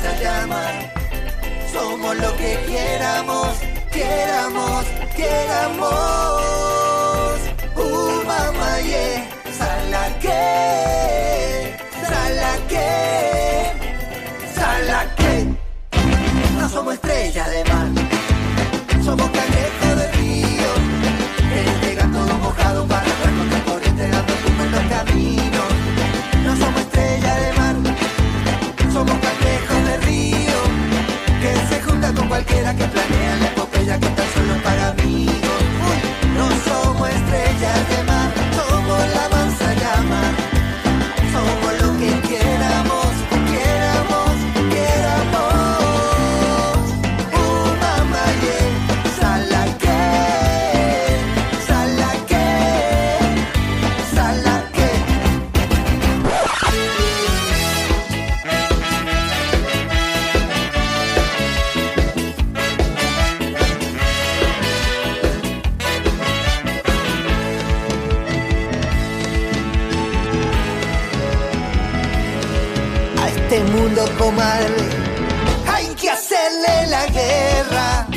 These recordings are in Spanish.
esa llama. Somos lo que quieramos, quieramos, quieramos. Uh, mamá, yeah. Salaque, salaque, salaque. No somos estrella de mar, somos Hay que hacerle la guerra.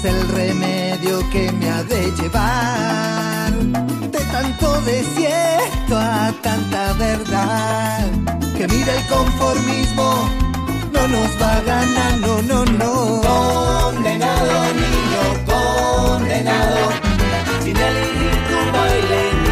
es el remedio que me ha de llevar de tanto desierto a tanta verdad. Que mira el conformismo, no nos va a ganar, no, no, no. Condenado, niño, condenado, sin elegir tu baile.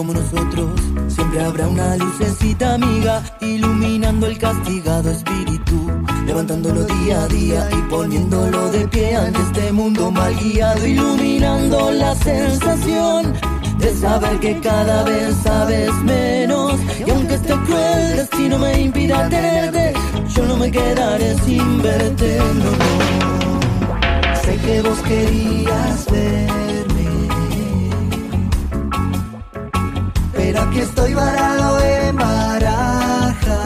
como nosotros, siempre habrá una lucecita amiga, iluminando el castigado espíritu, levantándolo día a día y poniéndolo de pie ante este mundo mal guiado, iluminando la sensación de saber que cada vez sabes menos. Y aunque este cruel destino me impida tenerte, yo no me quedaré sin verte, no. Sé que vos querías ver aquí estoy varado en baraja.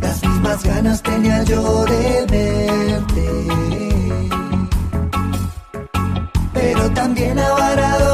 Las mismas ganas tenía yo de verte, pero también avarado